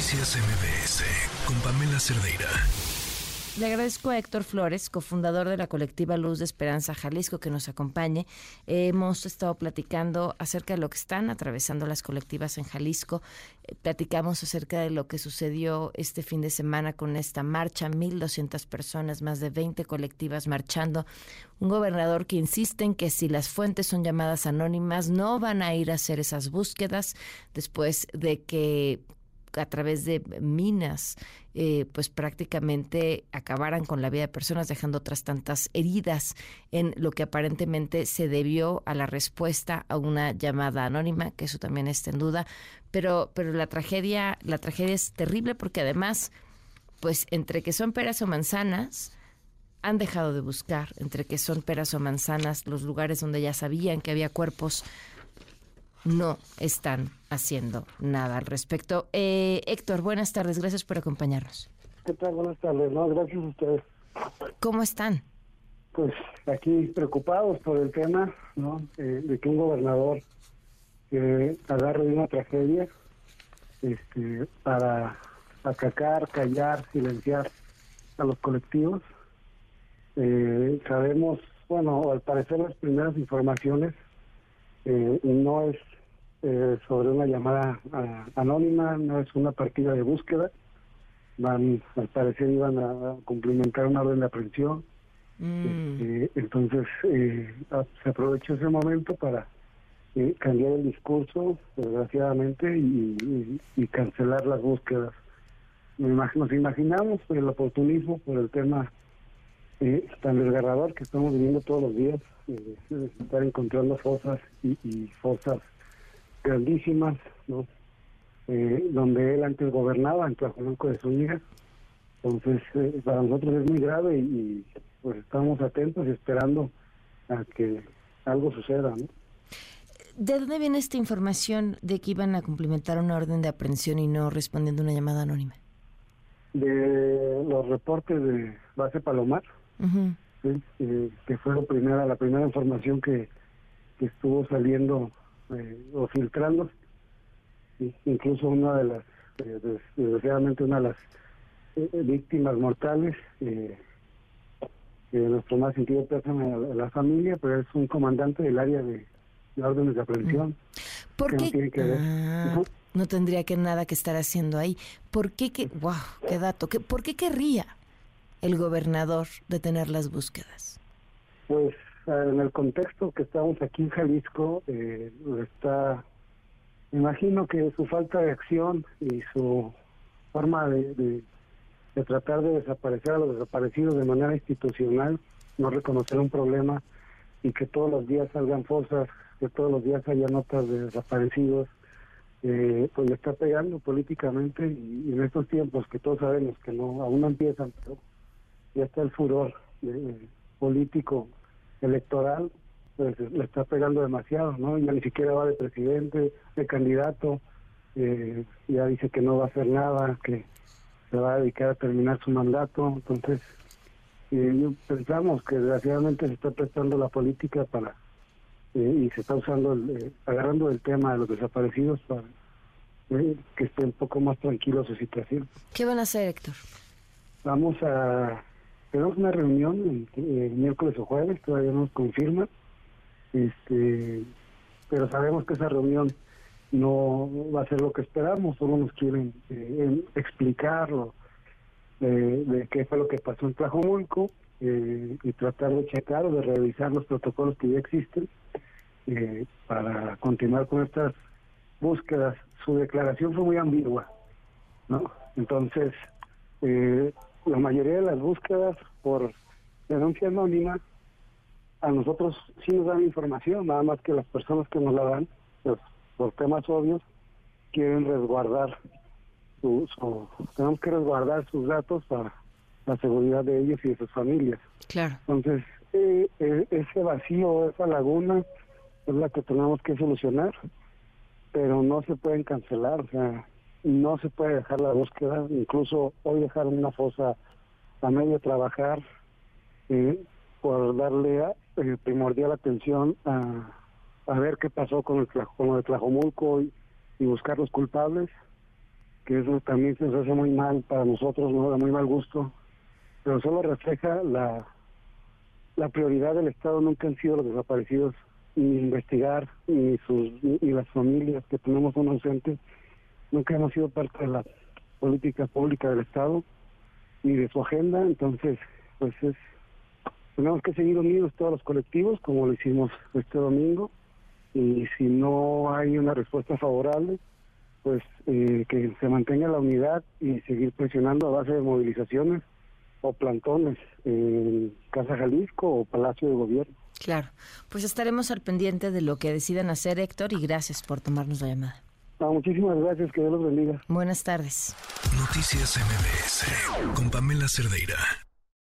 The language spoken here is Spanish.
Noticias MBS con Pamela Cerdeira. Le agradezco a Héctor Flores, cofundador de la colectiva Luz de Esperanza Jalisco, que nos acompañe. hemos estado platicando acerca de lo que están atravesando las colectivas en Jalisco. Eh, platicamos acerca de lo que sucedió este fin de semana con esta marcha, 1.200 personas, más de 20 colectivas marchando. Un gobernador que insiste en que si las fuentes son llamadas anónimas, no van a ir a hacer esas búsquedas después de que a través de minas, eh, pues prácticamente acabaran con la vida de personas, dejando otras tantas heridas en lo que aparentemente se debió a la respuesta a una llamada anónima, que eso también está en duda. Pero, pero la tragedia, la tragedia es terrible porque además, pues entre que son peras o manzanas, han dejado de buscar, entre que son peras o manzanas, los lugares donde ya sabían que había cuerpos no están haciendo nada al respecto. Eh, Héctor, buenas tardes, gracias por acompañarnos. ¿Qué tal? Buenas tardes, no, gracias a ustedes. ¿Cómo están? Pues aquí preocupados por el tema, ¿no? Eh, de que un gobernador eh, agarre una tragedia este, para atacar, callar, silenciar a los colectivos. Eh, sabemos, bueno, al parecer las primeras informaciones eh, no es eh, sobre una llamada ah, anónima, no es una partida de búsqueda. Van, al parecer iban a cumplimentar una orden de aprehensión. Mm. Este, entonces eh, ah, se aprovechó ese momento para eh, cambiar el discurso, desgraciadamente, y, cancelar las búsquedas. Nos imaginamos el oportunismo por el tema tan desgarrador que estamos viviendo todos los días, estar encontrando fosas y, y fosas grandísimas, ¿no? Eh, donde él antes gobernaba, en Tlajomulco de Zúñiga. Entonces, eh, para nosotros es muy grave y, pues estamos atentos y esperando a que algo suceda, ¿no? ¿De dónde viene esta información de que iban a cumplimentar una orden de aprehensión y no respondiendo a una llamada anónima? De los reportes de base Palomar, eh, que fue la primera, la primera información que, que estuvo saliendo eh, o filtrando. Incluso una de las, eh, desgraciadamente una de las eh, víctimas mortales, eh, nuestro más sentido pésame a la familia, pero es un comandante del área de, órdenes de aprehensión. ¿Por qué? Ah, no, tendría que nada que estar haciendo ahí. ¿Por qué que, wow, qué dato, ¿Qué, ¿por qué querría el gobernador detener las búsquedas? Pues en el contexto que estamos aquí en Jalisco, eh, está, imagino que su falta de acción y su forma de, de, tratar de desaparecer a los desaparecidos de manera institucional, no reconocer un problema y que todos los días salgan fosas, que todos los días haya notas de desaparecidos, eh, pues le está pegando políticamente y, en estos tiempos que todos sabemos que no aún no empiezan, pero ya está el furor eh, político electoral, pues le está pegando demasiado, ¿no? Ya ni siquiera va de presidente, de candidato, eh, ya dice que no va a hacer nada, que se va a dedicar a terminar su mandato, entonces eh, pensamos que desgraciadamente se está prestando la política para eh, y se está usando, el, agarrando el tema de los desaparecidos para que esté un poco más tranquilo su situación. ¿Qué van a hacer, Héctor? Vamos a una reunión el, miércoles o jueves, todavía no nos confirma, este, pero sabemos que esa reunión no va a ser lo que esperamos, solo nos quieren eh, explicarlo de, qué fue lo que pasó en Tlajomulco eh, y tratar de checar o de revisar los protocolos que ya existen eh, para continuar con estas búsquedas. Su declaración fue muy ambigua, ¿no? Entonces, eh, la mayoría de las búsquedas por denuncia anónima, a nosotros sí nos dan información, nada más que las personas que nos la dan, pues, por temas obvios, quieren resguardar su, tenemos que resguardar sus datos para la seguridad de ellos y de sus familias. Claro. Entonces, eh, eh, ese vacío, esa laguna, es la que tenemos que solucionar, pero no se pueden cancelar, o sea, no se puede dejar la búsqueda, incluso hoy dejaron una fosa a medio trabajar eh, por darle eh, primordial atención a, ver qué pasó con el, con el Tlajomulco y, buscar los culpables, que eso también se nos hace muy mal para nosotros, no da muy mal gusto, pero solo refleja la, la prioridad del Estado, nunca han sido los desaparecidos, ni investigar, ni, sus, ni las familias que tenemos un ausente, nunca hemos sido parte de la política pública del Estado, ni de su agenda, entonces, pues es, tenemos que seguir unidos todos los colectivos, como lo hicimos este domingo, y si no hay una respuesta favorable, pues eh, que se mantenga la unidad y seguir presionando a base de movilizaciones o plantones en Casa Jalisco o Palacio de Gobierno. Claro, pues estaremos al pendiente de lo que decidan hacer Héctor y gracias por tomarnos la llamada. Muchísimas gracias, que Dios los bendiga. Buenas tardes. Noticias MBS con Pamela Cerdeira.